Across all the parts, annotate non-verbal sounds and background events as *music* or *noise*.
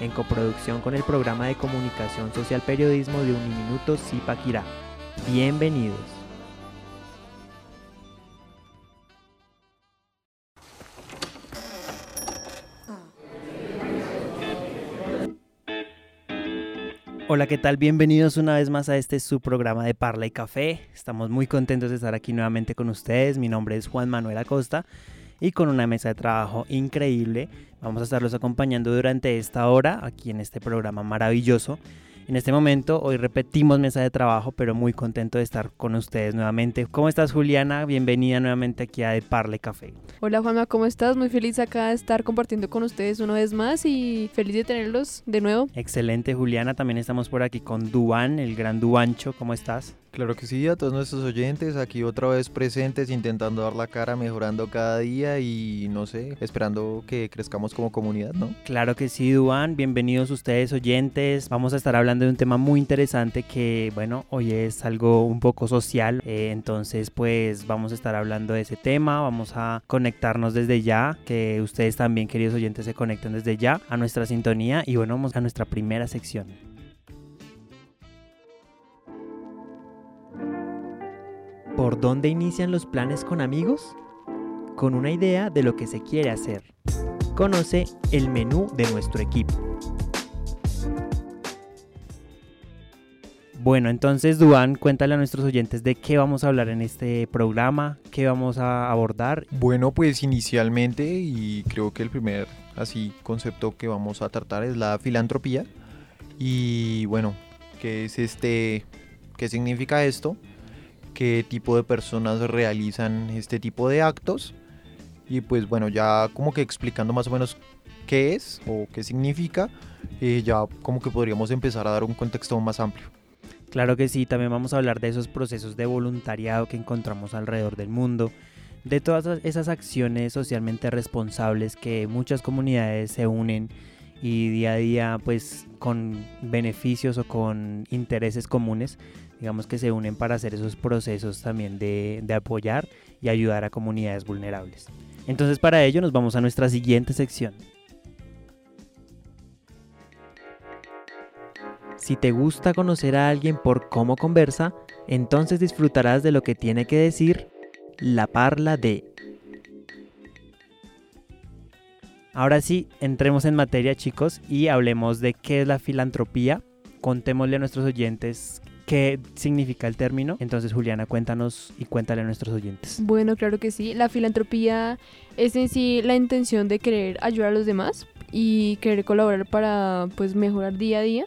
en coproducción con el programa de comunicación social periodismo de Uniminuto Zipaquirá. Bienvenidos. Hola, ¿qué tal? Bienvenidos una vez más a este su programa de Parla y Café. Estamos muy contentos de estar aquí nuevamente con ustedes. Mi nombre es Juan Manuel Acosta y con una mesa de trabajo increíble. Vamos a estarlos acompañando durante esta hora aquí en este programa maravilloso en este momento. Hoy repetimos mesa de trabajo, pero muy contento de estar con ustedes nuevamente. ¿Cómo estás, Juliana? Bienvenida nuevamente aquí a De Parle Café. Hola, Juanma, ¿cómo estás? Muy feliz acá de estar compartiendo con ustedes una vez más y feliz de tenerlos de nuevo. Excelente, Juliana. También estamos por aquí con Duan, el gran Duancho. ¿Cómo estás? Claro que sí, a todos nuestros oyentes, aquí otra vez presentes, intentando dar la cara, mejorando cada día y no sé, esperando que crezcamos como comunidad, ¿no? Claro que sí, Duan, bienvenidos ustedes oyentes. Vamos a estar hablando de un tema muy interesante que, bueno, hoy es algo un poco social, eh, entonces pues vamos a estar hablando de ese tema, vamos a conectarnos desde ya, que ustedes también, queridos oyentes, se conecten desde ya a nuestra sintonía y bueno, vamos a nuestra primera sección. ¿Por dónde inician los planes con amigos? Con una idea de lo que se quiere hacer. Conoce el menú de nuestro equipo. Bueno, entonces Duan, cuéntale a nuestros oyentes de qué vamos a hablar en este programa, qué vamos a abordar. Bueno, pues inicialmente y creo que el primer así concepto que vamos a tratar es la filantropía. Y bueno, ¿qué es este? ¿Qué significa esto? Qué tipo de personas realizan este tipo de actos. Y pues bueno, ya como que explicando más o menos qué es o qué significa, eh, ya como que podríamos empezar a dar un contexto más amplio. Claro que sí, también vamos a hablar de esos procesos de voluntariado que encontramos alrededor del mundo, de todas esas acciones socialmente responsables que muchas comunidades se unen y día a día pues con beneficios o con intereses comunes digamos que se unen para hacer esos procesos también de, de apoyar y ayudar a comunidades vulnerables. Entonces para ello nos vamos a nuestra siguiente sección. Si te gusta conocer a alguien por cómo conversa, entonces disfrutarás de lo que tiene que decir la parla de Ahora sí, entremos en materia chicos y hablemos de qué es la filantropía. Contémosle a nuestros oyentes qué significa el término. Entonces, Juliana, cuéntanos y cuéntale a nuestros oyentes. Bueno, claro que sí. La filantropía es en sí la intención de querer ayudar a los demás y querer colaborar para pues mejorar día a día.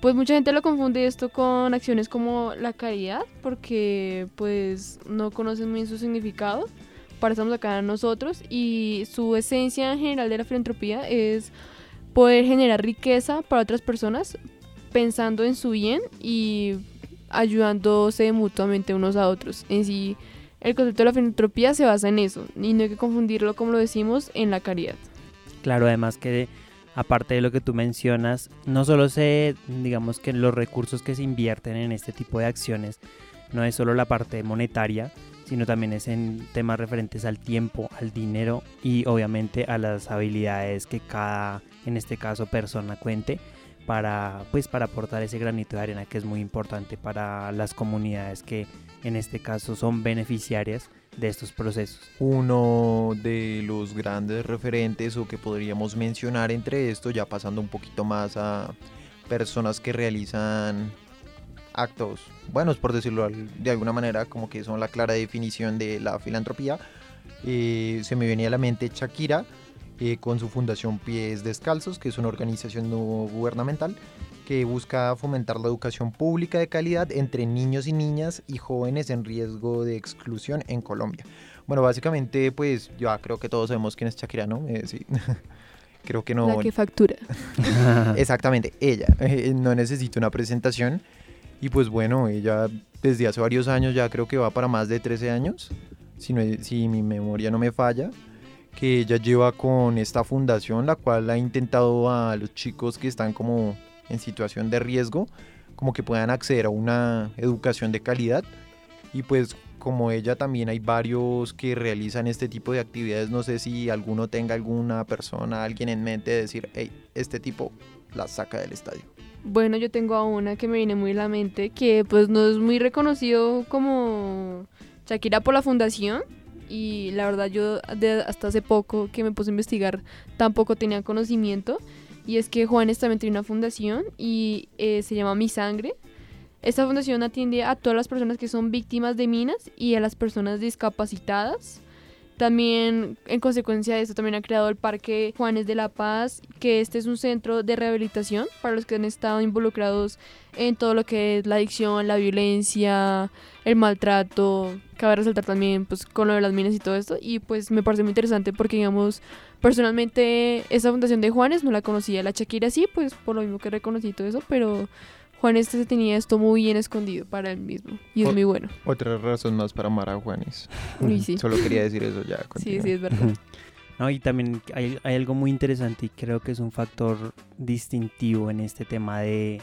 Pues mucha gente lo confunde esto con acciones como la caridad porque pues no conocen muy bien su significado para estamos acá nosotros y su esencia en general de la filantropía es poder generar riqueza para otras personas pensando en su bien y ayudándose mutuamente unos a otros. En sí, el concepto de la filantropía se basa en eso y no hay que confundirlo, como lo decimos, en la caridad. Claro, además que aparte de lo que tú mencionas, no solo se, digamos que los recursos que se invierten en este tipo de acciones, no es solo la parte monetaria, sino también es en temas referentes al tiempo, al dinero y obviamente a las habilidades que cada, en este caso, persona cuente para, pues, para aportar ese granito de arena que es muy importante para las comunidades que en este caso son beneficiarias de estos procesos. Uno de los grandes referentes o que podríamos mencionar entre esto, ya pasando un poquito más a personas que realizan actos buenos, por decirlo de alguna manera, como que son la clara definición de la filantropía. Eh, se me venía a la mente Shakira eh, con su fundación Pies Descalzos, que es una organización no gubernamental que busca fomentar la educación pública de calidad entre niños y niñas y jóvenes en riesgo de exclusión en Colombia. Bueno, básicamente, pues ya creo que todos sabemos quién es Shakira, ¿no? Eh, sí. *laughs* Creo que no. La que factura. *laughs* Exactamente, ella. eh, no necesita una presentación. Y pues bueno, ella desde hace varios años, ya creo que va para más de 13 años, si, no si mi memoria no me falla, que ella lleva con esta fundación, la cual ha intentado a los chicos que están como en situación de riesgo, como que puedan acceder a una educación de calidad. Y pues como ella también hay varios que realizan este tipo de actividades, no sé si alguno tenga alguna persona, alguien en mente de decir, hey, este tipo la saca del estadio. Bueno, yo tengo a una que me viene muy a la mente, que pues no es muy reconocido como Shakira por la fundación. Y la verdad yo de- hasta hace poco que me puse a investigar tampoco tenía conocimiento. Y es que Juanes también tiene una fundación y eh, se llama Mi Sangre. Esta fundación atiende a todas las personas que son víctimas de minas y a las personas discapacitadas. También, en consecuencia de esto, también ha creado el Parque Juanes de la Paz, que este es un centro de rehabilitación para los que han estado involucrados en todo lo que es la adicción, la violencia, el maltrato. Cabe resaltar también, pues, con lo de las minas y todo esto. Y pues me parece muy interesante porque, digamos, personalmente, esa fundación de Juanes no la conocía. La Shakira sí, pues, por lo mismo que reconocí todo eso, pero Juanes se tenía esto muy bien escondido para él mismo. Y es Oh. muy bueno. Otra razón más para amar a Juanes. Y sí. *laughs* Solo quería decir eso ya. Sí, sí, es verdad. No, y también hay, hay algo muy interesante y creo que es un factor distintivo en este tema de,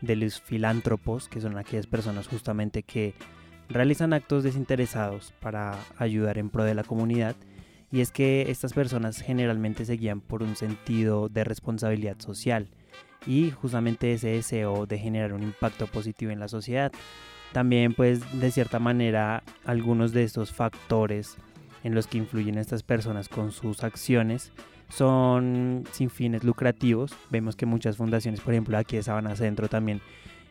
de los filántropos, que son aquellas personas justamente que realizan actos desinteresados para ayudar en pro de la comunidad. Y es que estas personas generalmente se guían por un sentido de responsabilidad social y justamente ese deseo de generar un impacto positivo en la sociedad. También pues de cierta manera algunos de estos factores en los que influyen estas personas con sus acciones son sin fines lucrativos. Vemos que muchas fundaciones, por ejemplo aquí de Sabana Centro también,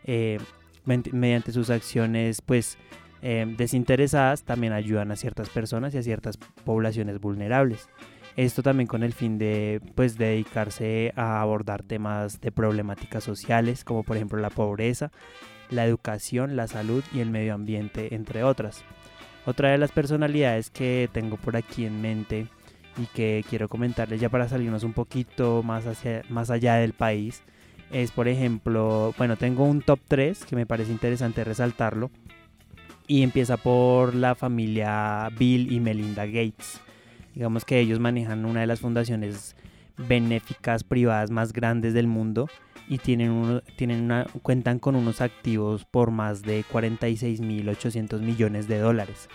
eh, mediante sus acciones pues eh, desinteresadas también ayudan a ciertas personas y a ciertas poblaciones vulnerables. Esto también con el fin de pues dedicarse a abordar temas de problemáticas sociales como por ejemplo la pobreza, la educación, la salud y el medio ambiente, entre otras. Otra de las personalidades que tengo por aquí en mente y que quiero comentarles ya para salirnos un poquito más, hacia, más allá del país es, por ejemplo, bueno, tengo un top 3 que me parece interesante resaltarlo y empieza por la familia Bill y Melinda Gates. Digamos que ellos manejan una de las fundaciones benéficas privadas más grandes del mundo y tienen, uno- tienen una, cuentan con unos activos por más de 46.800 millones de dólares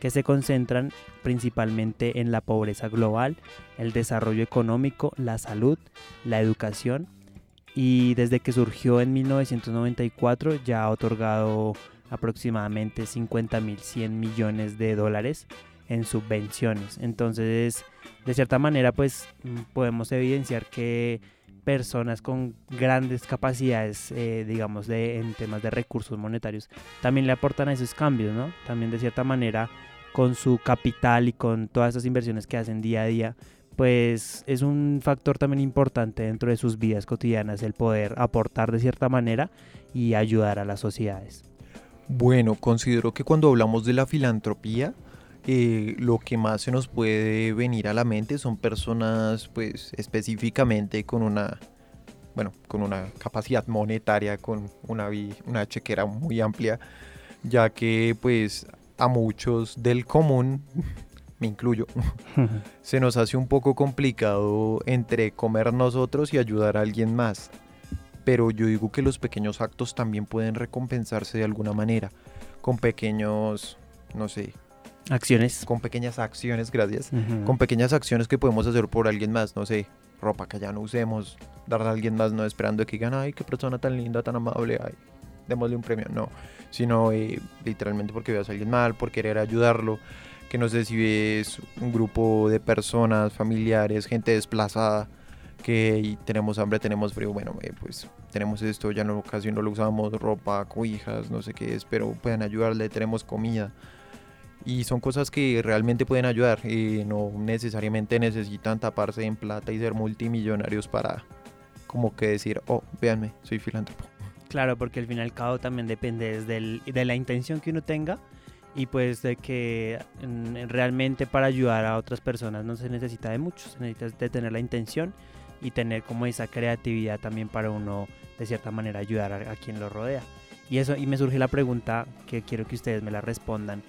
que se concentran principalmente en la pobreza global, el desarrollo económico, la salud, la educación y desde que surgió en 1994 ya ha otorgado aproximadamente 50.100 millones de dólares en subvenciones. Entonces, de cierta manera, pues mm, podemos evidenciar que personas con grandes capacidades, eh, digamos, de, en temas de recursos monetarios, también le aportan a esos cambios, ¿no? También de cierta manera, con su capital y con todas esas inversiones que hacen día a día, pues es un factor también importante dentro de sus vidas cotidianas el poder aportar de cierta manera y ayudar a las sociedades. Bueno, considero que cuando hablamos de la filantropía, eh, lo que más se nos puede venir a la mente son personas, pues específicamente con una, bueno, con una capacidad monetaria, con una, una chequera muy amplia, ya que pues a muchos del común, *laughs* me incluyo, *laughs* se nos hace un poco complicado entre comer nosotros y ayudar a alguien más. Pero yo digo que los pequeños actos también pueden recompensarse de alguna manera, con pequeños, no sé, Acciones. con pequeñas acciones, gracias, Ujú. con pequeñas acciones que podemos hacer por alguien más, no sé, ropa que ya no usemos, darle a alguien más, no esperando que digan, ay, qué persona tan linda, tan amable, ay, démosle un premio, no, sino eh, literalmente porque veas a alguien mal, por querer ayudarlo, que no sé si ves un grupo de personas, familiares, gente desplazada, que tenemos hambre, tenemos frío, bueno, eh, pues tenemos esto, ya no casi no lo usamos, ropa, cobijas, no sé qué es, pero pueden ayudarle, tenemos comida. Y son cosas que realmente pueden ayudar y no necesariamente necesitan taparse en plata y ser multimillonarios para como que decir, oh, véanme, soy filántropo. Claro, porque al fin y al cabo también depende desde el- de la intención que uno tenga y pues de que mm, realmente para ayudar a otras personas no se necesita de mucho, se necesita de tener la intención y tener como esa creatividad también para uno de cierta manera ayudar a, quien lo rodea. Y eso, y me surge la pregunta que quiero que ustedes me la respondan.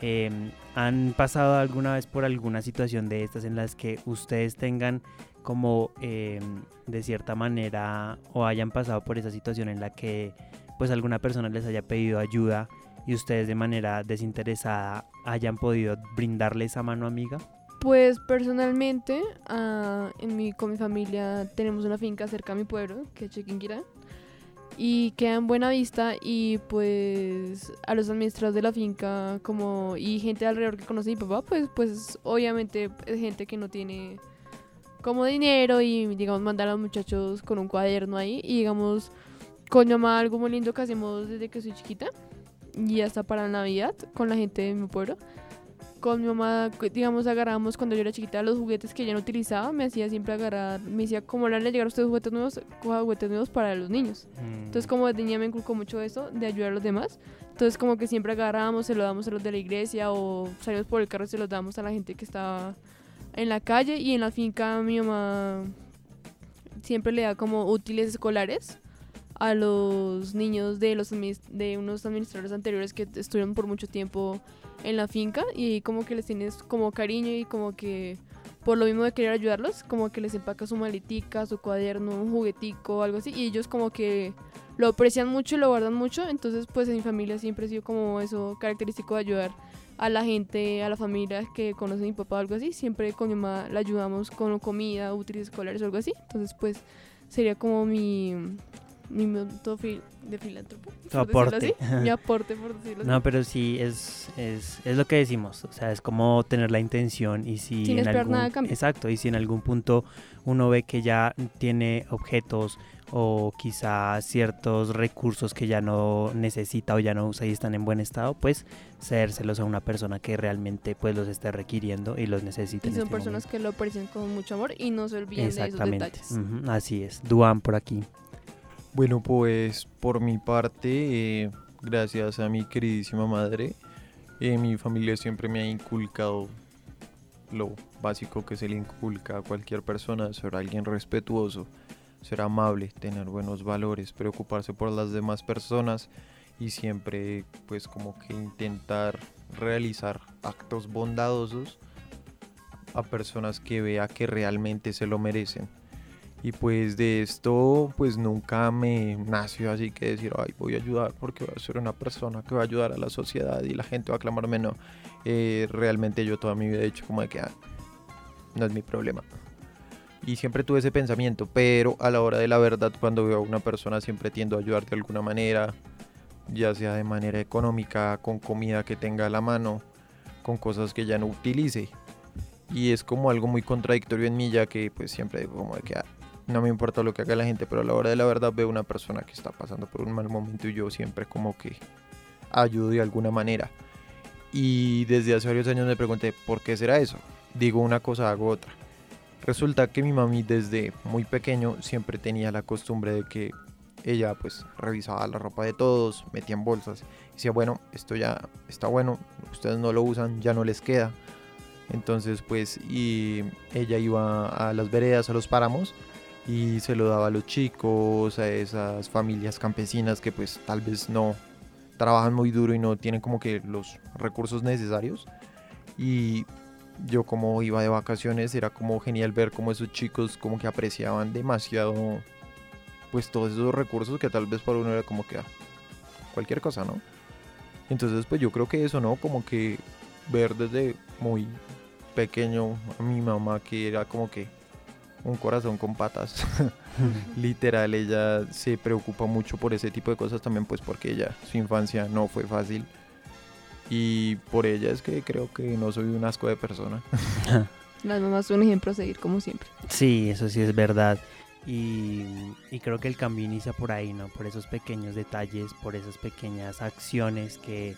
Em, ¿Han pasado alguna vez por alguna situación de estas en las que ustedes tengan como em, de cierta manera o hayan pasado por esa situación en la que pues alguna persona les haya pedido ayuda y ustedes de manera desinteresada hayan podido brindarle esa mano amiga? Pues personalmente, ah, en mi, con mi familia tenemos una finca cerca a mi pueblo, que es Chequinquirá, y queda en buena vista y pues a los administradores de la finca como y gente alrededor que conoce a mi papá, pues, pues obviamente es gente que no tiene como dinero y digamos mandar a los muchachos con un cuaderno ahí y digamos con mamá algo muy lindo que hacemos desde que soy chiquita y hasta para Navidad con la gente de mi pueblo. Con mi mamá, digamos, agarramos cuando yo era chiquita los juguetes que ella no utilizaba, me hacía siempre agarrar, me decía, como le llegar a ustedes juguetes nuevos, coja juguetes nuevos para los niños. Entonces, mm. como de niña me inculcó mucho eso, de ayudar a los demás. Entonces, como que siempre agarrábamos, se lo damos a los de la iglesia o salimos por el carro y se los damos a la gente que estaba en la calle y en la finca mi mamá siempre le da como útiles escolares a los niños de los de unos administradores anteriores que estuvieron por mucho tiempo en la finca y como que les tienes como cariño y como que por lo mismo de querer ayudarlos, como que les empaca su maletica, su cuaderno, un juguetico, algo así y ellos como que lo aprecian mucho y lo guardan mucho, entonces pues en mi familia siempre ha sido como eso característico de ayudar a la gente, a la familia que conoce a mi papá o algo así, siempre con mi mamá la ayudamos con comida, útiles escolares o algo así, entonces pues sería como mi mi monto de filántropo. Tu aporte. mi *laughs* aporte, por decirlo No, pero sí, es, es, es, lo que decimos. O sea, es como tener la intención y si... Sin en esperar algún, nada cambio. Exacto, y si en algún punto uno ve que ya tiene objetos o quizá ciertos recursos que ya no necesita o ya no usa y están en buen estado, pues cedérselos a una persona que realmente pues los esté requiriendo y los necesite. Y son este personas que lo aprecian con mucho amor y no se olviden de esos detalles. así es. Duan por aquí. Bueno, pues por mi parte, eh, gracias a mi queridísima madre, eh, mi familia siempre me ha inculcado lo básico que se le inculca a cualquier persona, ser alguien respetuoso, ser amable, tener buenos valores, preocuparse por las demás personas y siempre pues como que intentar realizar actos bondadosos a personas que vea que realmente se lo merecen. Y pues de esto pues nunca me nació así que decir, ay, voy a ayudar porque voy a ser una persona que va a ayudar a la sociedad y la gente va a aclamarme, no. Eh, realmente yo toda mi vida he dicho como de que ah, no es mi problema. Y siempre tuve ese pensamiento, pero a la hora de la verdad cuando veo a una persona siempre tiendo a ayudar de alguna manera, ya sea de manera económica, con comida que tenga a la mano, con cosas que ya no utilice. Y es como algo muy contradictorio en mí, ya que pues siempre digo como de que ah, no me importa lo que haga la gente, pero a la hora de la verdad veo una persona que está pasando por un mal momento y yo siempre como que ayudo de alguna manera. Y desde hace varios años me pregunté, ¿por qué será eso? Digo una cosa, hago otra. Resulta que mi mami desde muy pequeño siempre tenía la costumbre de que ella pues revisaba la ropa de todos, metía en bolsas, y decía, bueno, esto ya está bueno, ustedes no lo usan, ya no les queda. Entonces pues y ella iba a las veredas, a los páramos, y se lo daba a los chicos, a esas familias campesinas que pues tal vez no trabajan muy duro y no tienen como que los recursos necesarios. Y yo como iba de vacaciones era como genial ver como esos chicos como que apreciaban demasiado pues todos esos recursos que tal vez para uno era como que ah, cualquier cosa, ¿no? Entonces pues yo creo que eso, ¿no? Como que ver desde muy pequeño a mi mamá que era como que un corazón con patas. *laughs* Literal, ella se preocupa mucho por ese tipo de cosas también, pues porque ella, su infancia no fue fácil. Y por ella es que creo que no soy un asco de persona. *laughs* Las mamás son un ejemplo a seguir, como siempre. Sí, eso sí es verdad. Y, creo que el cambio inicia por ahí, ¿no? Por esos pequeños detalles, por esas pequeñas acciones que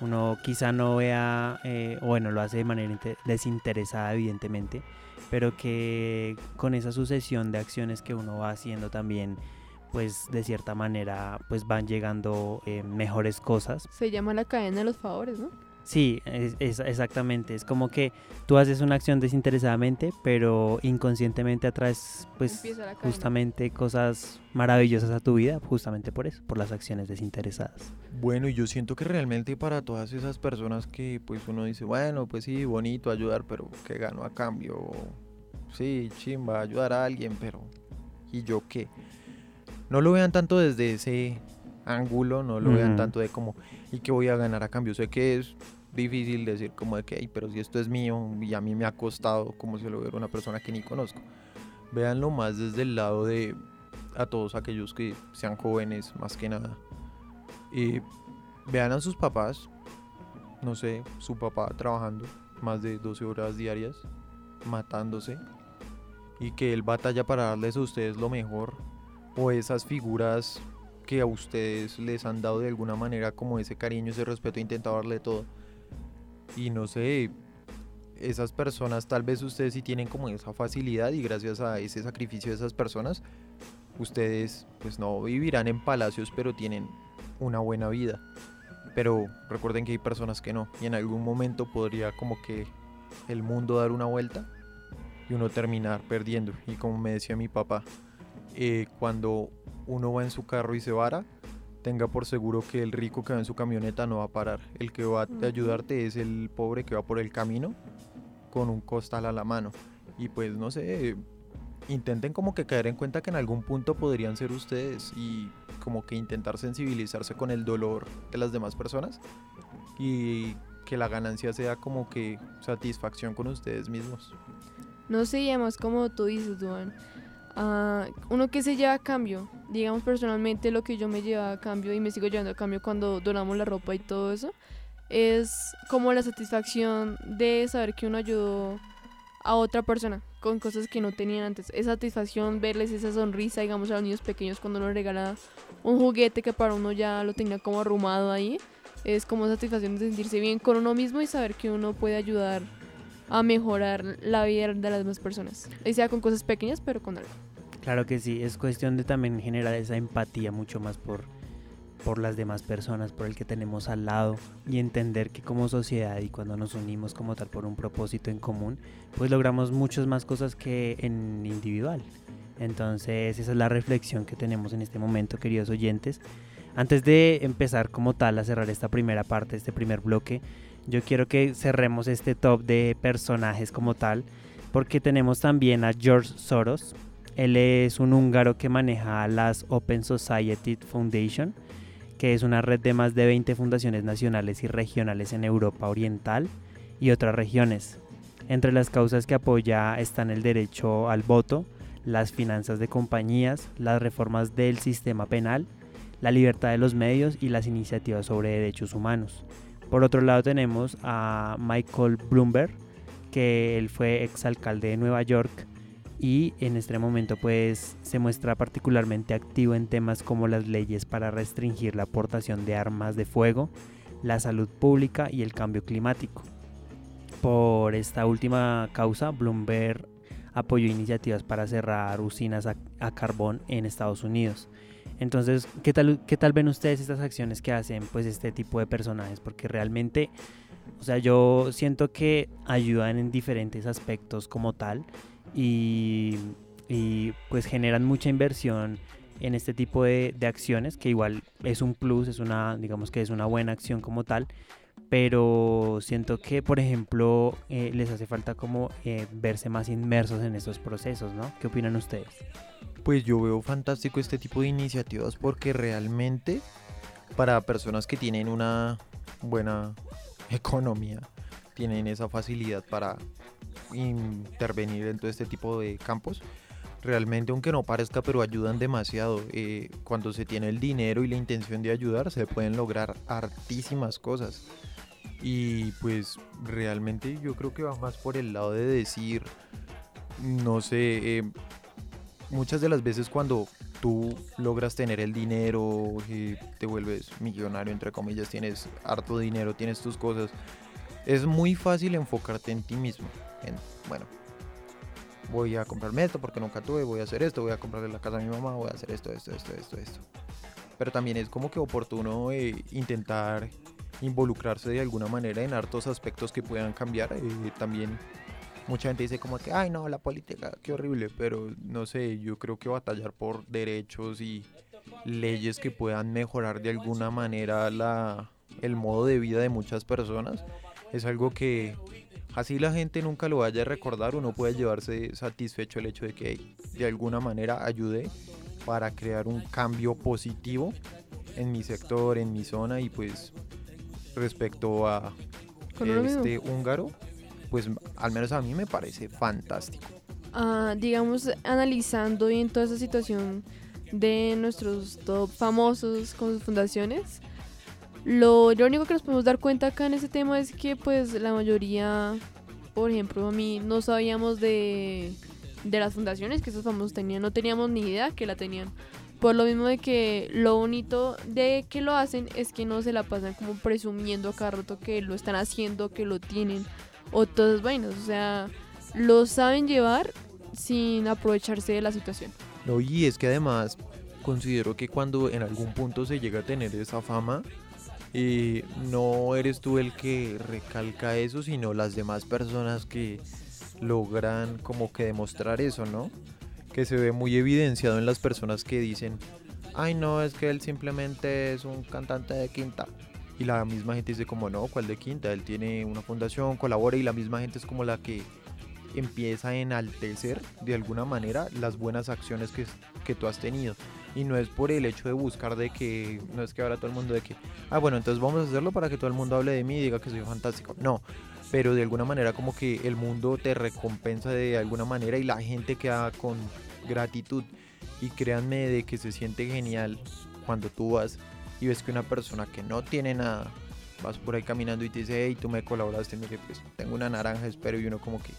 uno quizá no vea, eh, bueno, lo hace de manera desinteresada, evidentemente, pero que con esa sucesión de acciones que uno va haciendo también pues de cierta manera pues van llegando eh, mejores cosas. Se llama la cadena de los favores, ¿no? Sí, es, es- exactamente. Es como que tú haces una acción desinteresadamente, pero inconscientemente atraes, pues, justamente cosas maravillosas a tu vida, justamente por eso, por las acciones desinteresadas. Bueno, y yo siento que realmente para todas esas personas que pues uno dice, bueno, pues sí, bonito ayudar, pero ¿qué gano a cambio? Sí, chimba, ayudar a alguien, pero ¿y yo qué? No lo vean tanto desde ese ángulo, no lo vean tanto de como, ¿y qué voy a ganar a cambio? Sé que es difícil decir como de que, "Ey, pero si esto es mío y a mí me ha costado, como si lo hubiera una persona que ni conozco. Véanlo más desde el lado de a todos aquellos que sean jóvenes, más que nada. Y vean a sus papás, no sé, su papá trabajando más de 12 horas diarias, matándose, y que él batalla para darles a ustedes lo mejor, o esas figuras que a ustedes les han dado de alguna manera como ese cariño, ese respeto, intentado darle todo. Y no sé, esas personas tal vez ustedes sí tienen como esa facilidad y gracias a ese sacrificio de esas personas, ustedes pues no vivirán en palacios, pero tienen una buena vida. Pero recuerden que hay personas que no. Y en algún momento podría como que el mundo dar una vuelta y uno terminar perdiendo. Y como me decía mi papá, eh, cuando uno va en su carro y se vara, tenga por seguro que el rico que va en su camioneta no va a parar. El que va a ayudarte es el pobre que va por el camino con un costal a la mano. Y pues no sé, intenten como que caer en cuenta que en algún punto podrían ser ustedes y como que intentar sensibilizarse con el dolor de las demás personas y que la ganancia sea como que satisfacción con ustedes mismos. No además como tú dices, Duan, ah, uno que se lleva a cambio, digamos personalmente lo que yo me llevaba a cambio y me sigo llevando a cambio cuando donamos la ropa y todo eso, es como la satisfacción de saber que uno ayudó a otra persona con cosas que no tenían antes. Esa satisfacción, verles esa sonrisa, digamos, a los niños pequeños cuando uno regala un juguete que para uno ya lo tenía como arrumado ahí. Es como satisfacción de sentirse bien con uno mismo y saber que uno puede ayudar a mejorar la vida de las demás personas. Y sea con cosas pequeñas, pero con algo. Claro que sí, es cuestión de también generar esa empatía mucho más por, por las demás personas, por el que tenemos al lado y entender que como sociedad y cuando nos unimos como tal por un propósito en común, pues logramos muchas más cosas que en individual. Entonces esa es la reflexión que tenemos en este momento, queridos oyentes. Antes de empezar como tal a cerrar esta primera parte, este primer bloque, yo quiero que cerremos este top de personajes como tal, porque tenemos también a George Soros. Él es un húngaro que maneja las Open Society Foundation, que es una red de más de 20 fundaciones nacionales y regionales en Europa Oriental y otras regiones. Entre las causas que apoya están el derecho al voto, las finanzas de compañías, las reformas del sistema penal, la libertad de los medios y las iniciativas sobre derechos humanos. Por otro lado tenemos a Michael Bloomberg, que él fue exalcalde de Nueva York y en este momento pues se muestra particularmente activo en temas como las leyes para restringir la aportación de armas de fuego, la salud pública y el cambio climático. Por esta última causa, Bloomberg apoyó iniciativas para cerrar usinas a, a carbón en Estados Unidos. Entonces, ¿qué tal, ¿qué tal ven ustedes estas acciones que hacen pues este tipo de personajes? Porque realmente, o sea, yo siento que ayudan en diferentes aspectos como tal y, y, pues generan mucha inversión en este tipo de, de, acciones, que igual es un plus, es una, digamos que es una buena acción como tal, pero siento que, por ejemplo, eh, les hace falta como eh, verse más inmersos en estos procesos, ¿no? ¿Qué opinan ustedes? Pues yo veo fantástico este tipo de iniciativas porque realmente para personas que tienen una buena economía, tienen esa facilidad para intervenir en todo este tipo de campos. Realmente, aunque no parezca, pero ayudan demasiado. Eh, cuando se tiene el dinero y la intención de ayudar, se pueden lograr hartísimas cosas. Y pues realmente yo creo que va más por el lado de decir, no sé, eh, muchas de las veces cuando tú logras tener el dinero, y te vuelves millonario, entre comillas, tienes harto dinero, tienes tus cosas, es muy fácil enfocarte en ti mismo. En, bueno, voy a comprarme esto porque nunca tuve, voy a hacer esto, voy a comprarle la casa a mi mamá, voy a hacer esto, esto, esto, esto, esto. Pero también es como que oportuno eh, intentar involucrarse de alguna manera en hartos aspectos que puedan cambiar. Eh, también mucha gente dice como que, ay no, la política, qué horrible, pero no sé, yo creo que batallar por derechos y leyes que puedan mejorar de alguna manera la, el modo de vida de muchas personas es algo que así la gente nunca lo vaya a recordar, uno puede llevarse satisfecho el hecho de que de alguna manera ayude para crear un cambio positivo en mi sector, en mi zona y pues respecto a este húngaro, pues al menos a mí me parece fantástico. Ah, digamos, analizando bien toda esa situación de nuestros top famosos con sus fundaciones, lo, único que nos podemos dar cuenta acá en este tema es que pues la mayoría, por ejemplo, a mí no sabíamos de, de las fundaciones que esos famosos tenían, no teníamos ni idea que la tenían. Por lo mismo de que lo bonito de que lo hacen es que no se la pasan como presumiendo a cada rato que lo están haciendo, que lo tienen o todas vainas. O sea, lo saben llevar sin aprovecharse de la situación. No, y es que además considero que cuando en algún punto se llega a tener esa fama, eh, no eres tú el que recalca eso, sino las demás personas que logran como que demostrar eso, ¿no? que se ve muy evidenciado en las personas que dicen, ay no, es que él simplemente es un cantante de quinta. Y la misma gente dice como, no, ¿cuál de quinta? Él tiene una fundación, colabora y la misma gente es como la que empieza a enaltecer de alguna manera las buenas acciones que, que tú has tenido. Y no es por el hecho de buscar de que, no es que ahora todo el mundo de que, ah, bueno, entonces vamos a hacerlo para que todo el mundo hable de mí y diga que soy fantástico. No, pero de alguna manera como que el mundo te recompensa de alguna manera y la gente queda con gratitud. Y créanme de que se siente genial cuando tú vas y ves que una persona que no tiene nada, vas por ahí caminando y te dice, hey, tú me colaboraste, mire, pues tengo una naranja, espero, y uno como que,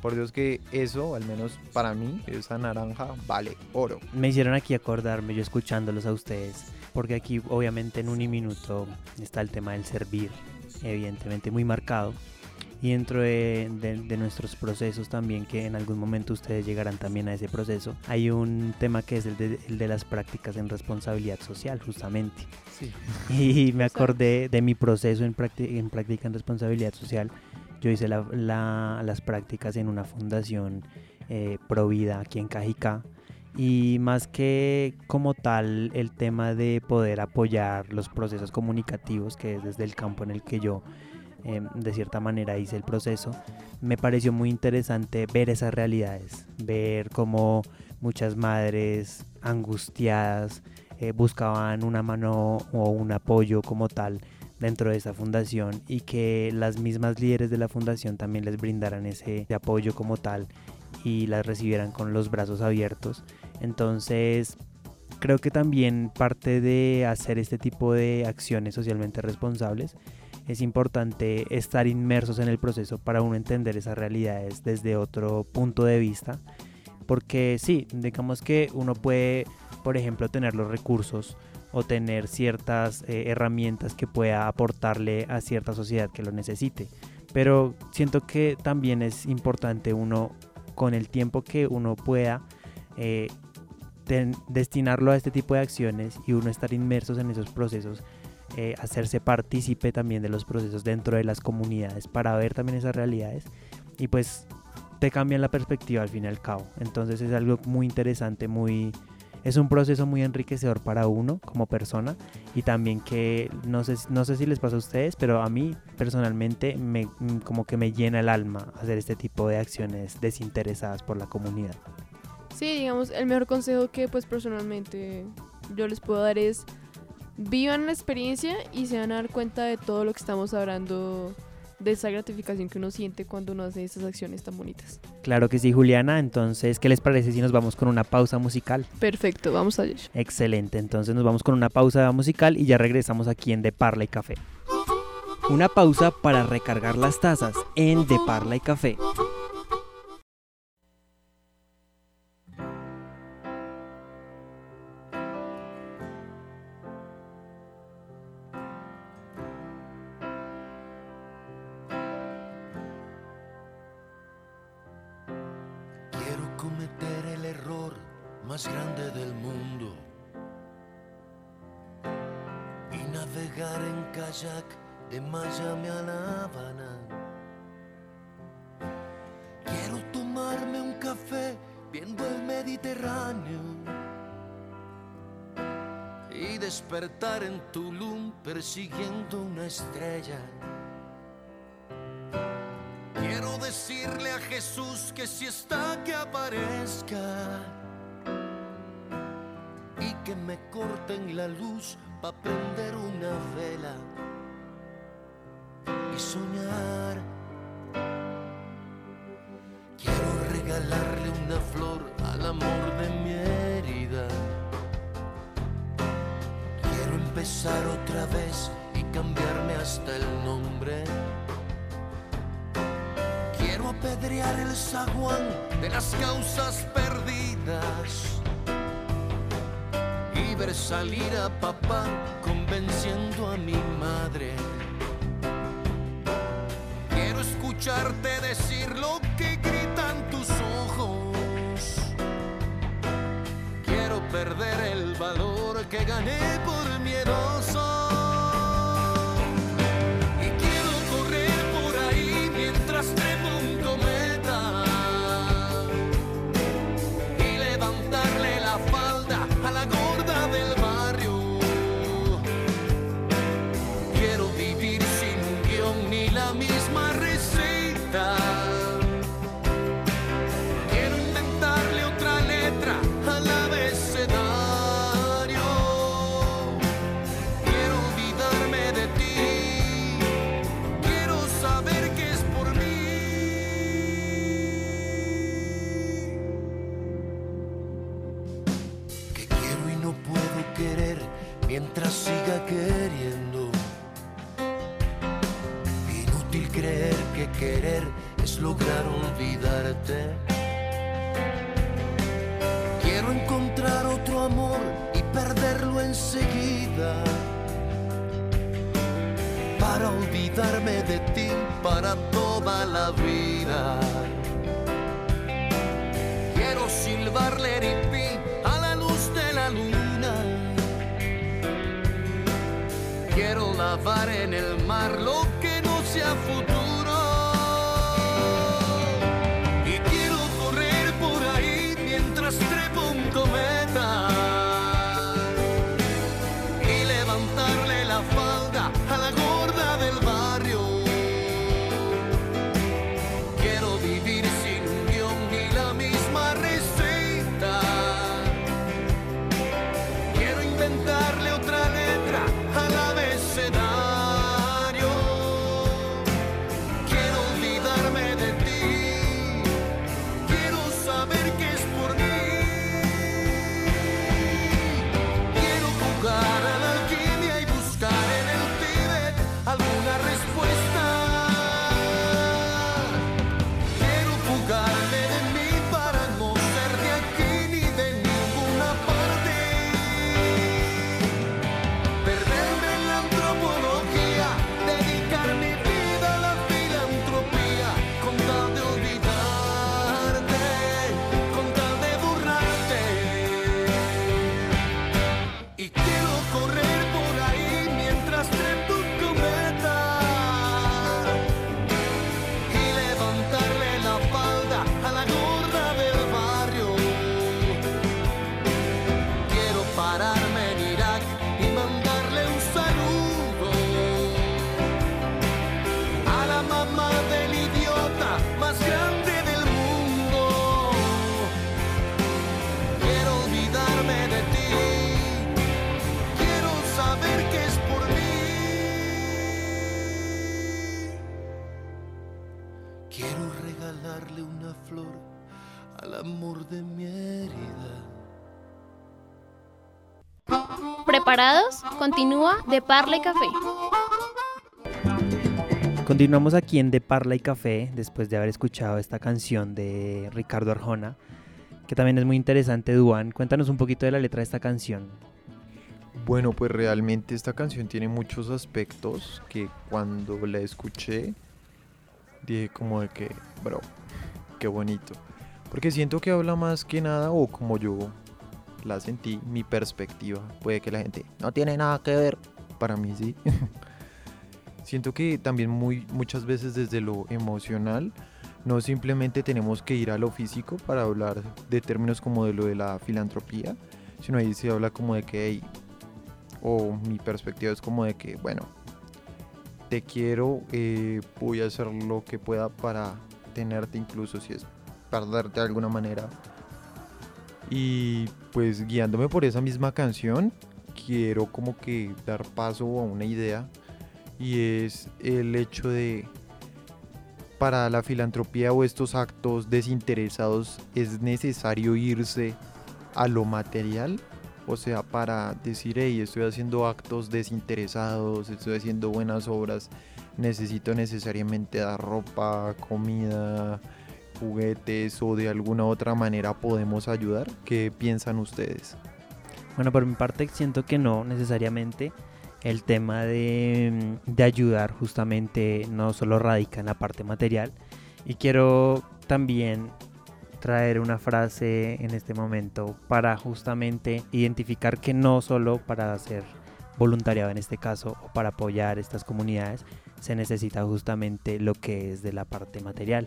por Dios que eso, al menos para mí, esa naranja vale oro. Me hicieron aquí acordarme, yo escuchándolos a ustedes, porque aquí obviamente en un minuto está el tema del servir, evidentemente muy marcado y dentro de, nuestros procesos también, que en algún momento ustedes llegarán también a ese proceso, hay un tema que es el de, las prácticas en responsabilidad social, justamente. Sí. Y me acordé de mi proceso en, en práctica en responsabilidad social. Yo hice las prácticas en una fundación eh, Provida aquí en Cajicá. Y más que como tal el tema de poder apoyar los procesos comunicativos, que es desde el campo en el que yo Em, de cierta manera hice el proceso, me pareció muy interesante ver esas realidades, ver cómo muchas madres angustiadas eh, buscaban una mano o un apoyo como tal dentro de esa fundación y que las mismas líderes de la fundación también les brindaran ese apoyo como tal y las recibieran con los brazos abiertos. Entonces, creo que también parte de hacer este tipo de acciones socialmente responsables es importante estar inmersos en el proceso para uno entender esas realidades desde otro punto de vista. Porque sí, digamos que uno puede, por ejemplo, tener los recursos o tener ciertas eh, herramientas que pueda aportarle a cierta sociedad que lo necesite. Pero siento que también es importante uno, con el tiempo que uno pueda, eh, destinarlo a este tipo de acciones y uno estar inmersos en esos procesos eh, hacerse partícipe también de los procesos dentro de las comunidades para ver también esas realidades y pues te cambian la perspectiva al fin y al cabo. Entonces es algo muy interesante, muy es un proceso muy enriquecedor para uno como persona y también que no sé, no sé si les pasa a ustedes, pero a mí personalmente me, mm, como que me llena el alma hacer este tipo de acciones desinteresadas por la comunidad. Sí, digamos, el mejor consejo que pues personalmente yo les puedo dar es vivan la experiencia y se van a dar cuenta de todo lo que estamos hablando de esa gratificación que uno siente cuando uno hace esas acciones tan bonitas. Claro que sí, Juliana. Entonces, ¿qué les parece si nos vamos con una pausa musical? Perfecto, vamos a ello. Excelente, entonces nos vamos con una pausa musical y ya regresamos aquí en De Parla y Café. Una pausa para recargar las tazas en De Parla y Café. Más grande del mundo y navegar en kayak de Miami a La Habana. Quiero tomarme un café viendo el Mediterráneo y despertar en Tulum persiguiendo una estrella. Jesús que si está que aparezca. Y que me corten la luz para prender una vela apedrear el zaguán de las causas perdidas y ver salir a papá convenciendo a mi madre. Quiero escucharte decir lo que gritan tus ojos. Quiero perder el valor que gané por miedoso. Olvidarme de ti para toda la vida. Quiero silbarle ripi a la luz de la luna. Quiero lavar en el mar lo que no sea futuro. Continúa de Parla y Café. Continuamos aquí en De Parla y Café después de haber escuchado esta canción de Ricardo Arjona, que también es muy interesante, Duan. Cuéntanos un poquito de la letra de esta canción. Bueno, pues realmente esta canción tiene muchos aspectos que cuando la escuché dije como de que, bro, qué bonito. Porque siento que habla más que nada, o como yo la sentí, mi perspectiva. Puede que la gente no tiene nada que ver, para mí sí. *laughs* Siento que también muy, muchas veces desde lo emocional, no simplemente tenemos que ir a lo físico para hablar de términos como de lo de la filantropía, sino ahí se habla como de que, hey, o mi perspectiva es como de que, bueno, te quiero, eh, voy a hacer lo que pueda para tenerte incluso si es perderte de alguna manera. Y pues guiándome por esa misma canción, quiero como que dar paso a una idea y es el hecho de para la filantropía o estos actos desinteresados es necesario irse a lo material, o sea, para decir, hey, estoy haciendo actos desinteresados, estoy haciendo buenas obras, necesito necesariamente dar ropa, comida, juguetes o de alguna otra manera podemos ayudar. ¿Qué piensan ustedes? Bueno, por mi parte siento que no necesariamente. El tema de, de ayudar justamente no solo radica en la parte material. Y quiero también traer una frase en este momento para justamente identificar que no solo para hacer voluntariado en este caso o para apoyar estas comunidades se necesita justamente lo que es de la parte material.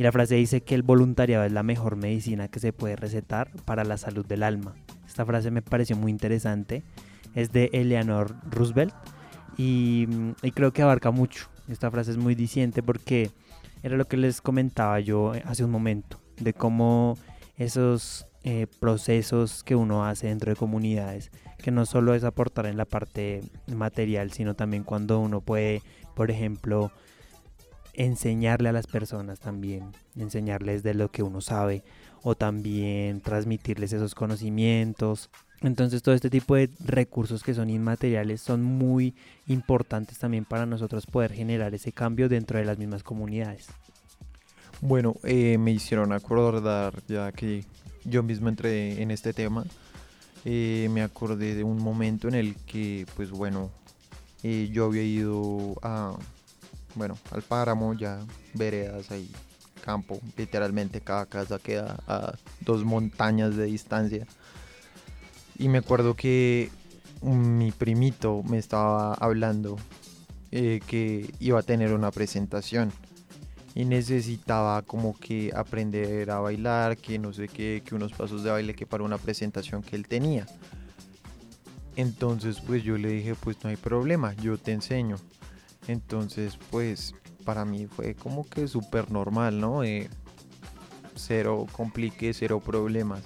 Y la frase dice que el voluntariado es la mejor medicina que se puede recetar para la salud del alma. Esta frase me pareció muy interesante. Es de Eleanor Roosevelt y, y creo que abarca mucho. Esta frase es muy diciente porque era lo que les comentaba yo hace un momento, de cómo esos eh, procesos que uno hace dentro de comunidades, que no solo es aportar en la parte material, sino también cuando uno puede, por ejemplo, enseñarle a las personas también, enseñarles de lo que uno sabe o también transmitirles esos conocimientos. Entonces todo este tipo de recursos que son inmateriales son muy importantes también para nosotros poder generar ese cambio dentro de las mismas comunidades. Bueno, eh, me hicieron acordar ya que yo mismo entré en este tema. eh, me acordé de un momento en el que, pues bueno, eh, yo había ido a, bueno, al páramo, ya veredas ahí, campo, literalmente cada casa queda a dos montañas de distancia. Y me acuerdo que mi primito me estaba hablando eh, que iba a tener una presentación y necesitaba como que aprender a bailar, que no sé qué, que unos pasos de baile que para una presentación que él tenía. Entonces pues yo le dije pues no hay problema, yo te enseño. Entonces pues para mí fue como que súper normal, ¿no? Eh, cero complique, cero problemas.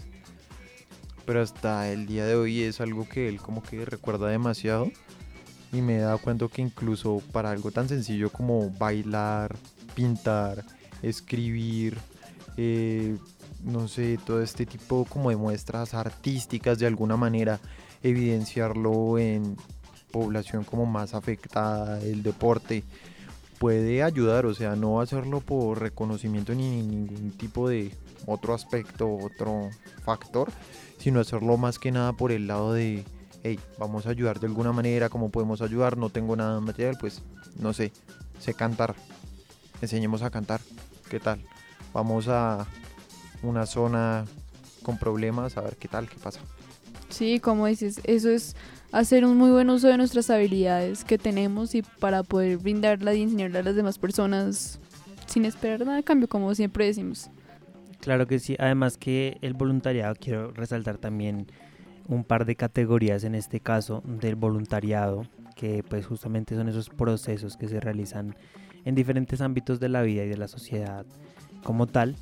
Pero hasta el día de hoy es algo que él como que recuerda demasiado. Y me he dado cuenta que incluso para algo tan sencillo como bailar, pintar, escribir, eh, no sé, todo este tipo como de muestras artísticas de alguna manera, evidenciarlo en población como más afectada, el deporte, puede ayudar, o sea, no hacerlo por reconocimiento ni ningún tipo de otro aspecto, otro factor, sino hacerlo más que nada por el lado de, hey, vamos a ayudar de alguna manera, ¿cómo podemos ayudar? No tengo nada material, pues no sé, sé cantar, enseñemos a cantar, ¿qué tal? Vamos a una zona con problemas, a ver qué tal, qué pasa. Sí, como dices, eso es hacer un muy buen uso de nuestras habilidades que tenemos y para poder brindarlas y enseñarlas a las demás personas sin esperar nada a cambio, como siempre decimos. Claro que sí, además que el voluntariado, quiero resaltar también un par de categorías en este caso del voluntariado, que pues justamente son esos procesos que se realizan en diferentes ámbitos de la vida y de la sociedad como tal.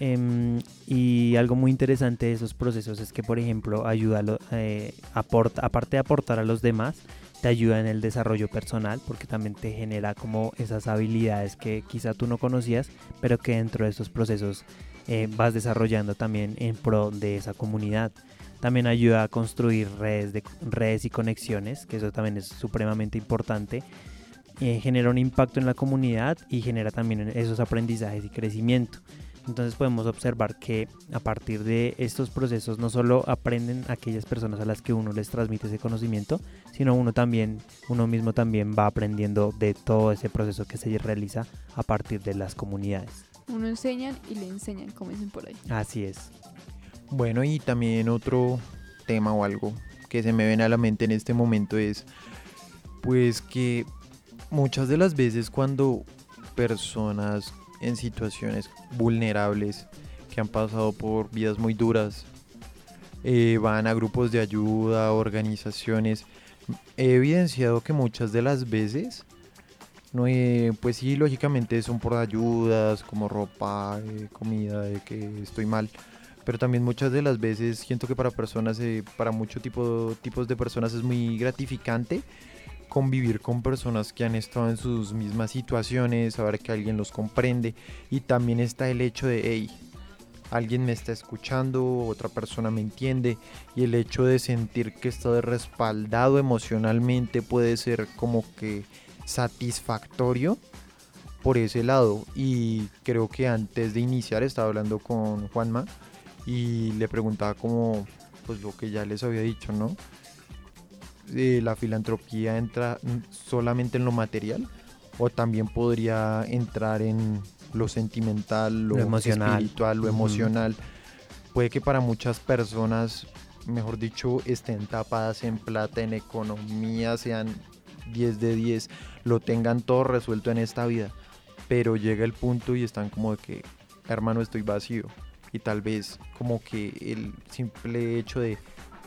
Em, y algo muy interesante de esos procesos es que, por ejemplo, ayuda eh, aporta, aparte de aportar a los demás, te ayuda en el desarrollo personal porque también te genera como esas habilidades que quizá tú no conocías, pero que dentro de estos procesos eh, vas desarrollando también en pro de esa comunidad. También ayuda a construir redes, de, redes y conexiones, que eso también es supremamente importante. Eh, genera un impacto en la comunidad y genera también esos aprendizajes y crecimiento. Entonces podemos observar que a partir de estos procesos no solo aprenden aquellas personas a las que uno les transmite ese conocimiento, sino uno también, uno mismo también va aprendiendo de todo ese proceso que se realiza a partir de las comunidades. Uno enseñan y le enseñan, como dicen por ahí. Así es. Bueno, y también otro tema o algo que se me viene a la mente en este momento es Pues que muchas de las veces cuando personas en situaciones vulnerables que han pasado por vidas muy duras. Eh, van a grupos de ayuda, organizaciones, he evidenciado que muchas de las veces, no, eh, pues sí, lógicamente son por ayudas, como ropa, eh, comida, de que estoy mal, pero también muchas de las veces siento que para personas, eh, para muchos tipo, tipos de personas es muy gratificante convivir con personas que han estado en sus mismas situaciones, saber que alguien los comprende y también está el hecho de, hey, alguien me está escuchando, otra persona me entiende y el hecho de sentir que estoy respaldado emocionalmente puede ser como que satisfactorio por ese lado y creo que antes de iniciar estaba hablando con Juanma y le preguntaba como pues lo que ya les había dicho, ¿no? Eh, la filantropía entra solamente en lo material o también podría entrar en lo sentimental, lo, Lo emocional. espiritual, lo emocional. Puede que para muchas personas, mejor dicho, estén tapadas en plata, en economía, sean 10 de 10, lo tengan todo resuelto en esta vida, pero llega el punto y están como de que, hermano, estoy vacío. Y tal vez como que el simple hecho de,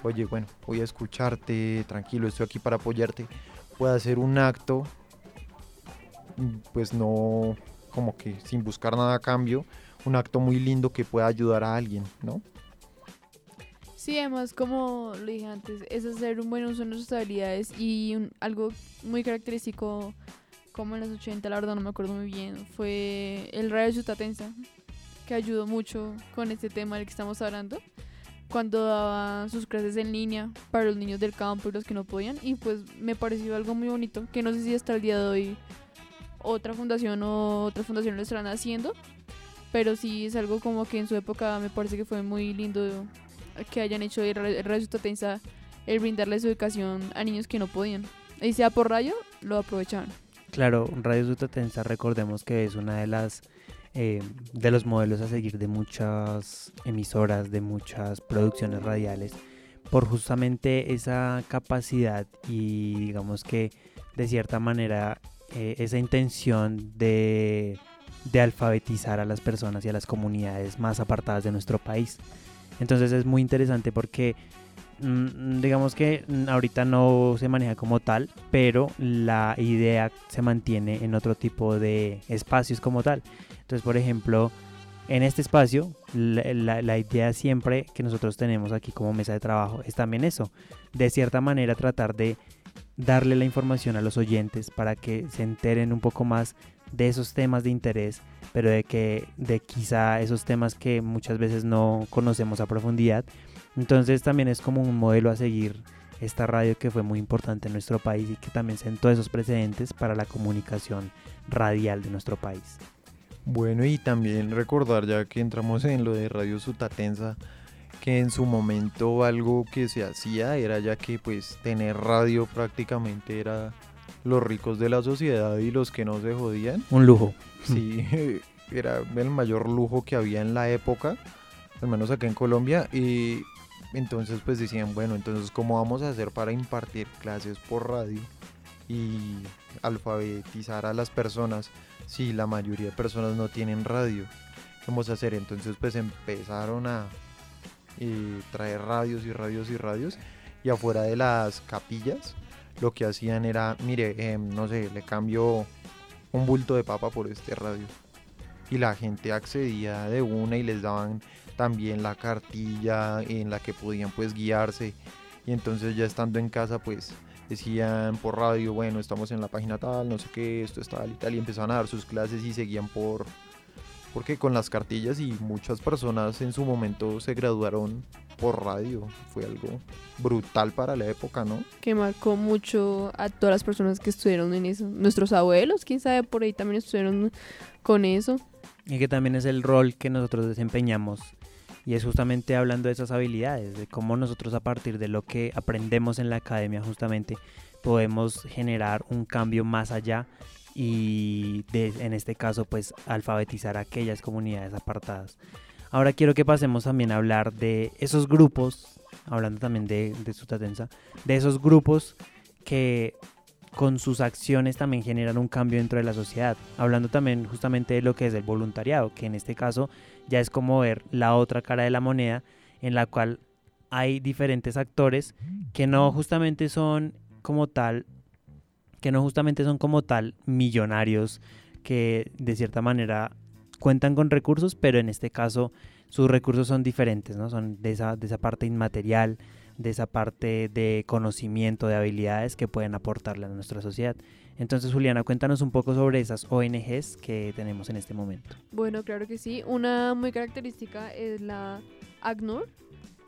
oye, bueno, voy a escucharte, tranquilo, estoy aquí para apoyarte, puede hacer un acto, pues no, como que sin buscar nada a cambio, un acto muy lindo que pueda ayudar a alguien, ¿no? Sí, además, como lo dije antes, es hacer un buen uso de nuestras habilidades y un- algo muy característico, como en los 80, la verdad no me acuerdo muy bien, fue el radio Sutatensa, que ayudó mucho con este tema del que estamos hablando, cuando daba sus clases en línea para los niños del campo y los que no podían, y pues me pareció algo muy bonito, que no sé si hasta el día de hoy otra fundación o otra fundación lo estarán haciendo, pero sí es algo como que en su época me parece que fue muy lindo que hayan hecho el Radio Sutatensa el brindarles educación a niños que no podían. Y sea por rayo, lo aprovechaban. Claro, Radio Sutatensa, recordemos que es una de las eh, de los modelos a seguir de muchas emisoras, de muchas producciones radiales, por justamente esa capacidad y digamos que de cierta manera eh, esa intención de, de alfabetizar a las personas y a las comunidades más apartadas de nuestro país. Entonces es muy interesante porque digamos que mm, ahorita no se maneja como tal, pero la idea se mantiene en otro tipo de espacios como tal. Entonces, por ejemplo, en este espacio, la idea siempre que nosotros tenemos aquí como mesa de trabajo es también eso, de cierta manera tratar de darle la información a los oyentes para que se enteren un poco más de esos temas de interés, pero de que de quizá esos temas que muchas veces no conocemos a profundidad. Entonces también es como un modelo a seguir esta radio que fue muy importante en nuestro país y que también sentó esos precedentes para la comunicación radial de nuestro país. Bueno, y también recordar, ya que entramos en lo de Radio Sutatensa, que en su momento algo que se hacía era ya que pues tener radio prácticamente era los ricos de la sociedad y los que no se jodían. Un lujo. Sí, *laughs* era el mayor lujo que había en la época, al menos acá en Colombia. Y entonces pues decían, bueno, entonces ¿cómo vamos a hacer para impartir clases por radio y alfabetizar a las personas si la mayoría de personas no tienen radio? ¿Qué vamos a hacer? Entonces pues empezaron a eh, traer radios y radios y radios y afuera de las capillas lo que hacían era, mire, em, no sé, le cambio un bulto de papa por este radio. Y la gente accedía de una y les daban también la cartilla en la que podían pues guiarse. Y entonces ya estando en casa pues decían por radio, bueno, estamos en la página tal, no sé qué, esto es tal y tal. Y empezaban a dar sus clases y seguían por... Porque con las cartillas y muchas personas en su momento se graduaron por radio. Fue algo brutal para la época, ¿no? Que marcó mucho a todas las personas que estuvieron en eso. Nuestros abuelos, quién sabe, por ahí también estuvieron con eso. Y que también es el rol que nosotros desempeñamos. Y es justamente hablando de esas habilidades, de cómo nosotros a partir de lo que aprendemos en la academia justamente podemos generar un cambio más allá y en este caso pues alfabetizar a aquellas comunidades apartadas. Ahora quiero que pasemos también a hablar de esos grupos, hablando también de, de Sutatensa, de esos grupos que con sus acciones también generan un cambio dentro de la sociedad. Hablando también justamente de lo que es el voluntariado, que en este caso ya es como ver la otra cara de la moneda en la cual hay diferentes actores que no justamente son como tal que no justamente son como tal millonarios que de cierta manera cuentan con recursos, pero en este caso sus recursos son diferentes, ¿no? Son de esa, de esa parte inmaterial, de esa parte de conocimiento, de habilidades que pueden aportarle a nuestra sociedad. Entonces, Juliana, cuéntanos un poco sobre esas ONGs que tenemos en este momento. Bueno, claro que sí. Una muy característica es la ACNUR,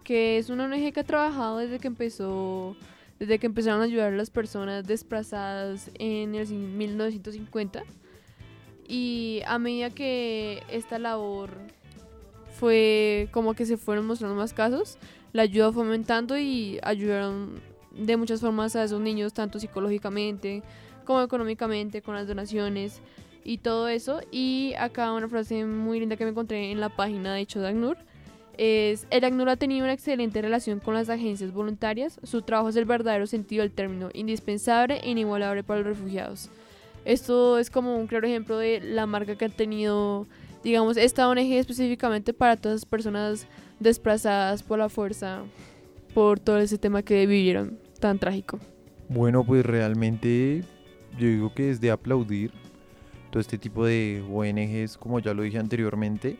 que es una ONG que ha trabajado desde que empezó, desde que empezaron a ayudar a las personas desplazadas en el 1950. Y a medida que esta labor fue como que se fueron mostrando más casos, la ayuda fue aumentando y ayudaron de muchas formas a esos niños, tanto psicológicamente como económicamente, con las donaciones y todo eso. Y acá una frase muy linda que me encontré en la página de hecho de ACNUR es, el ACNUR ha tenido una excelente relación con las agencias voluntarias, su trabajo es el verdadero sentido del término, indispensable e inigualable para los refugiados. Esto es como un claro ejemplo de la marca que ha tenido, digamos, esta ONG específicamente para todas las personas desplazadas por la fuerza, por todo ese tema que vivieron tan trágico. Bueno, pues realmente yo digo que es de aplaudir todo este tipo de ONGs, como ya lo dije anteriormente,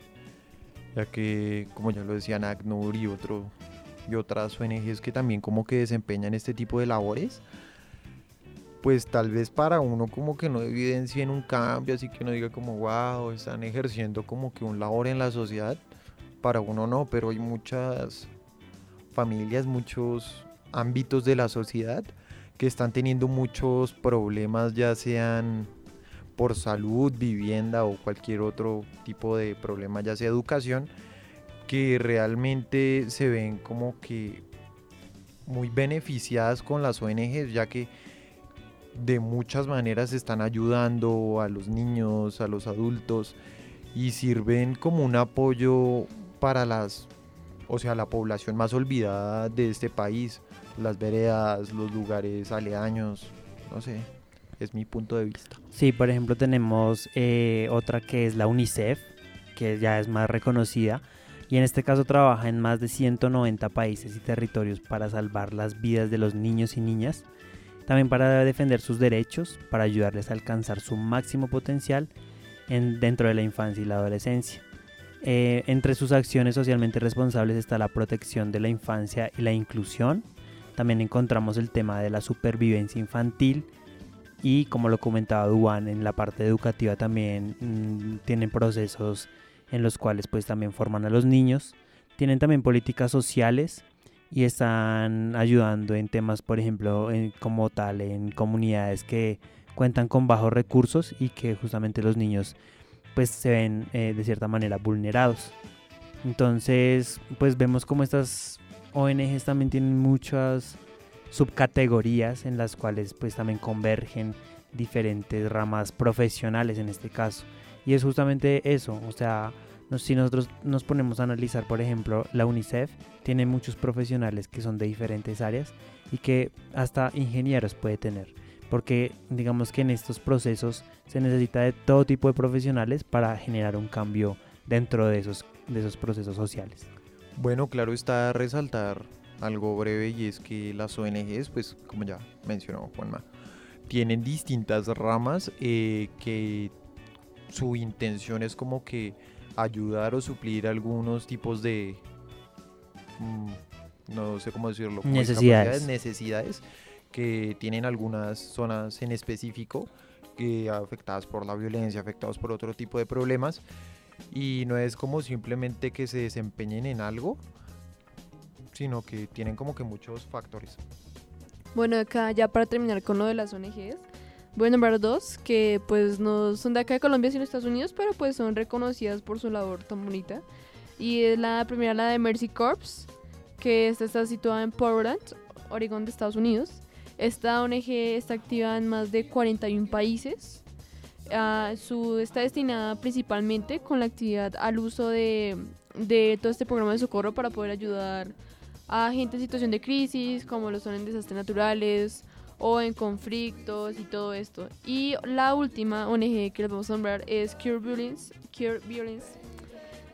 ya que, como ya lo decían ACNUR y, otro, y otras ONGs que también como que desempeñan este tipo de labores, pues tal vez para uno como que no evidencien un cambio, así que no diga como, wow, están ejerciendo como que un labor en la sociedad, para uno no, pero hay muchas familias, muchos ámbitos de la sociedad que están teniendo muchos problemas, ya sean por salud, vivienda o cualquier otro tipo de problema, ya sea educación, que realmente se ven como que muy beneficiadas con las ONGs, ya que de muchas maneras están ayudando a los niños, a los adultos y sirven como un apoyo para las, o sea, la población más olvidada de este país, las veredas, los lugares aledaños, no sé, es mi punto de vista. Sí, por ejemplo tenemos eh, otra que es la UNICEF, que ya es más reconocida y en este caso trabaja en más de 190 países y territorios para salvar las vidas de los niños y niñas, también para defender sus derechos, para ayudarles a alcanzar su máximo potencial en, dentro de la infancia y la adolescencia. Eh, entre sus acciones socialmente responsables está la protección de la infancia y la inclusión. También encontramos el tema de la supervivencia infantil, y como lo comentaba Duan en la parte educativa también mmm, tienen procesos en los cuales pues también forman a los niños. Tienen también políticas sociales y están ayudando en temas por ejemplo en, como tal en comunidades que cuentan con bajos recursos y que justamente los niños pues se ven eh, de cierta manera vulnerados. Entonces pues vemos como estas ONGs también tienen muchas subcategorías en las cuales pues también convergen diferentes ramas profesionales en este caso. Y es justamente eso, o sea, si nosotros nos ponemos a analizar, por ejemplo, la UNICEF tiene muchos profesionales que son de diferentes áreas y que hasta ingenieros puede tener, porque digamos que en estos procesos se necesita de todo tipo de profesionales para generar un cambio dentro de esos, de esos procesos sociales. Bueno, claro está resaltar algo breve y es que las ONGs, pues como ya mencionó Juanma, tienen distintas ramas eh, que su intención es como que ayudar o suplir algunos tipos de, mm, no sé cómo decirlo, necesidades. necesidades que tienen algunas zonas en específico que afectadas por la violencia, afectados por otro tipo de problemas y no es como simplemente que se desempeñen en algo, sino que tienen como que muchos factores. Bueno, acá ya para terminar con lo de las ONGs, voy a nombrar dos que pues no son de acá de Colombia sino de Estados Unidos, pero pues son reconocidas por su labor tan bonita. Y es la primera, la de Mercy Corps, que esta está situada en Portland, Oregón de Estados Unidos. Esta ONG está activa en más de 41 países. Uh, su, está destinada principalmente con la actividad al uso de, de todo este programa de socorro para poder ayudar a gente en situación de crisis, como lo son en desastres naturales o en conflictos y todo esto. Y la última ONG que les vamos a nombrar es Cure Violence, Cure Violence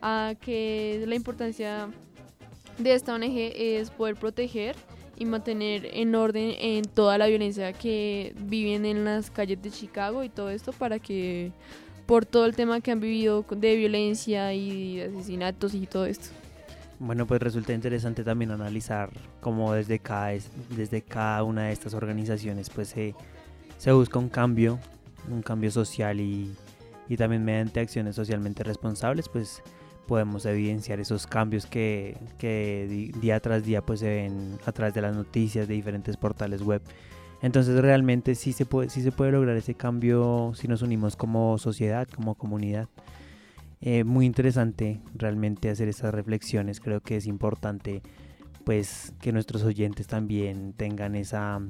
ah, que la importancia de esta ONG es poder proteger y mantener en orden en toda la violencia que viven en las calles de Chicago y todo esto para que por todo el tema que han vivido de violencia y de asesinatos y todo esto. Bueno, pues resulta interesante también analizar cómo desde cada, es- desde cada una de estas organizaciones pues se, se busca un cambio, un cambio social y, y también mediante acciones socialmente responsables pues podemos evidenciar esos cambios que, que día tras día pues se ven a través de las noticias de diferentes portales web. Entonces realmente sí se puede, sí se puede lograr ese cambio si nos unimos como sociedad, como comunidad. Eh, muy interesante realmente hacer esas reflexiones. Creo que es importante pues que nuestros oyentes también tengan esa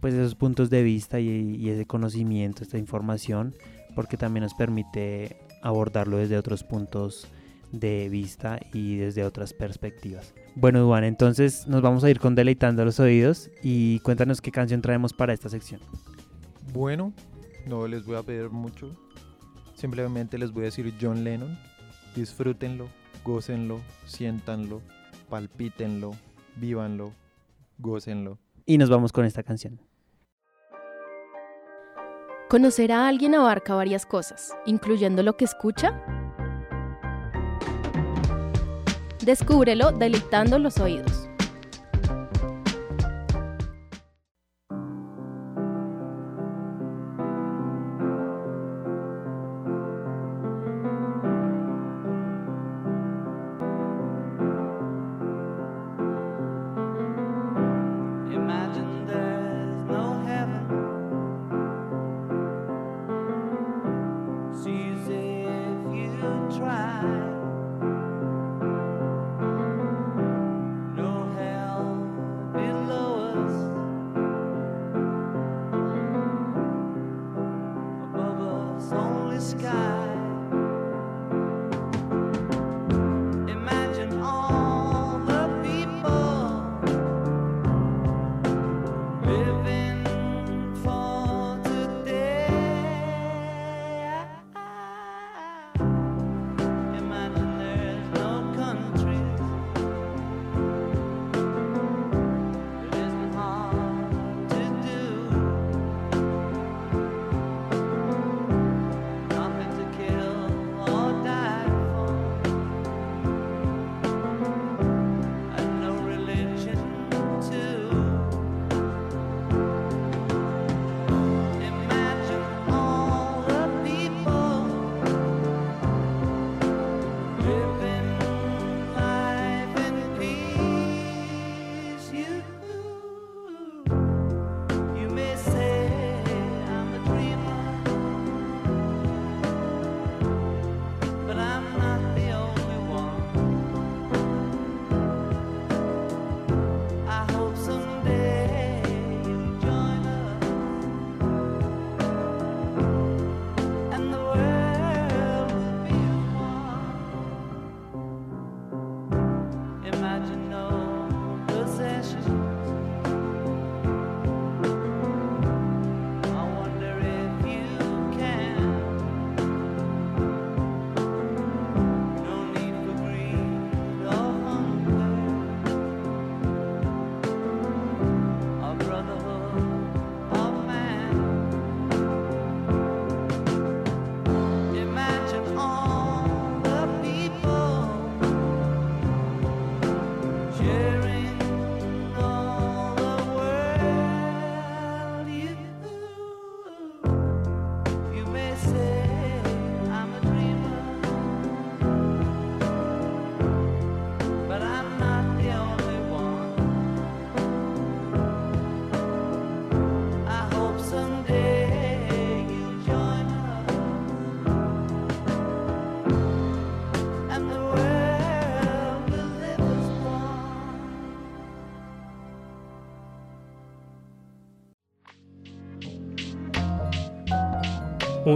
pues esos puntos de vista y, y ese conocimiento, esta información, porque también nos permite abordarlo desde otros puntos de vista y desde otras perspectivas. Bueno, Duan, entonces nos vamos a ir con Deleitando los Oídos y cuéntanos qué canción traemos para esta sección. Bueno, no les voy a pedir mucho. Simplemente les voy a decir John Lennon. Disfrútenlo, gócenlo, siéntanlo, palpítenlo, vívanlo, gócenlo. Y nos vamos con esta canción. Conocer a alguien abarca varias cosas, incluyendo lo que escucha. Descúbrelo deleitando los oídos.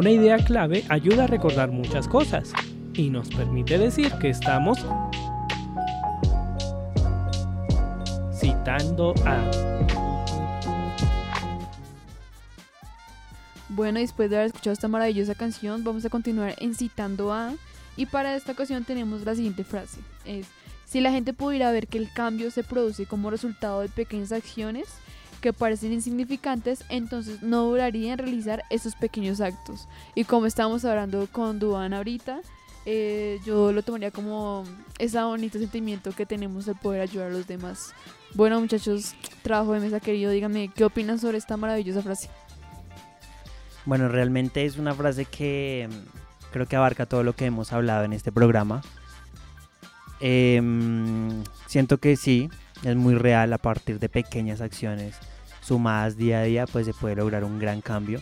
Una idea clave ayuda a recordar muchas cosas y nos permite decir que estamos citando a... Bueno, después de haber escuchado esta maravillosa canción, vamos a continuar en Citando a. Y para esta ocasión tenemos la siguiente frase. Es, si la gente pudiera ver que el cambio se produce como resultado de pequeñas acciones que parecen insignificantes, entonces no duraría en realizar esos pequeños actos. Y como estamos hablando con Duan ahorita, eh, yo lo tomaría como ese bonito sentimiento que tenemos de poder ayudar a los demás. Bueno, muchachos, trabajo de mesa querido, díganme qué opinan sobre esta maravillosa frase. Bueno, realmente es una frase que mm, creo que abarca todo lo que hemos hablado en este programa. Em, siento que sí, es muy real a partir de pequeñas acciones sumadas día a día, pues se puede lograr un gran cambio.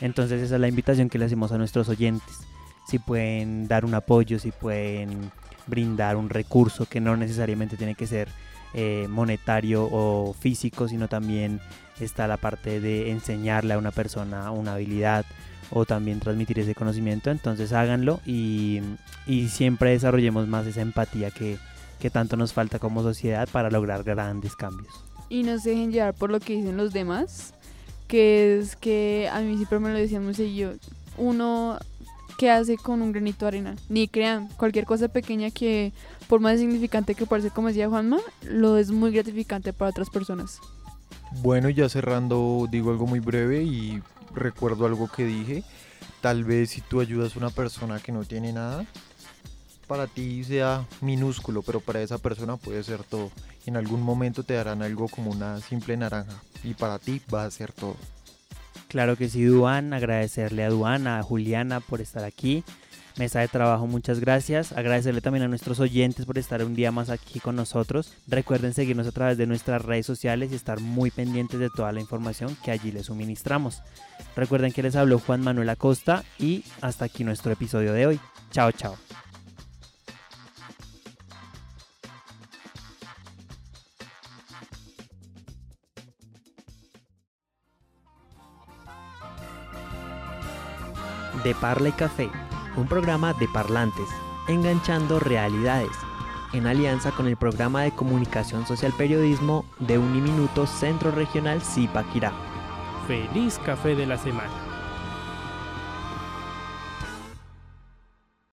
Entonces esa es la invitación que le hacemos a nuestros oyentes. Si pueden dar un apoyo, si pueden brindar un recurso que no necesariamente tiene que ser eh, monetario o físico, sino también está la parte de enseñarle a una persona una habilidad o también transmitir ese conocimiento, entonces háganlo y, y siempre desarrollemos más esa empatía que, que tanto nos falta como sociedad para lograr grandes cambios. Y no se dejen llevar por lo que dicen los demás, que es que a mí siempre me lo decían muy seguido, uno que hace con un granito de arena, ni crean, cualquier cosa pequeña que por más significante que parece como decía Juanma, lo es muy gratificante para otras personas. Bueno, ya cerrando, digo algo muy breve y recuerdo algo que dije. Tal vez si tú ayudas a una persona que no tiene nada, para ti sea minúsculo, pero para esa persona puede ser todo. En algún momento te darán algo como una simple naranja y para ti va a ser todo. Claro que sí, Duan, agradecerle a Duana, a Juliana por estar aquí. Mesa de trabajo, muchas gracias. Agradecerle también a nuestros oyentes por estar un día más aquí con nosotros. Recuerden seguirnos a través de nuestras redes sociales y estar muy pendientes de toda la información que allí les suministramos. Recuerden que les habló Juan Manuel Acosta y hasta aquí nuestro episodio de hoy. Chao, chao. De Parla y Café, un programa de parlantes, enganchando realidades, en alianza con el programa de comunicación social periodismo de Uniminuto Centro Regional Zipaquirá. Feliz café de la semana.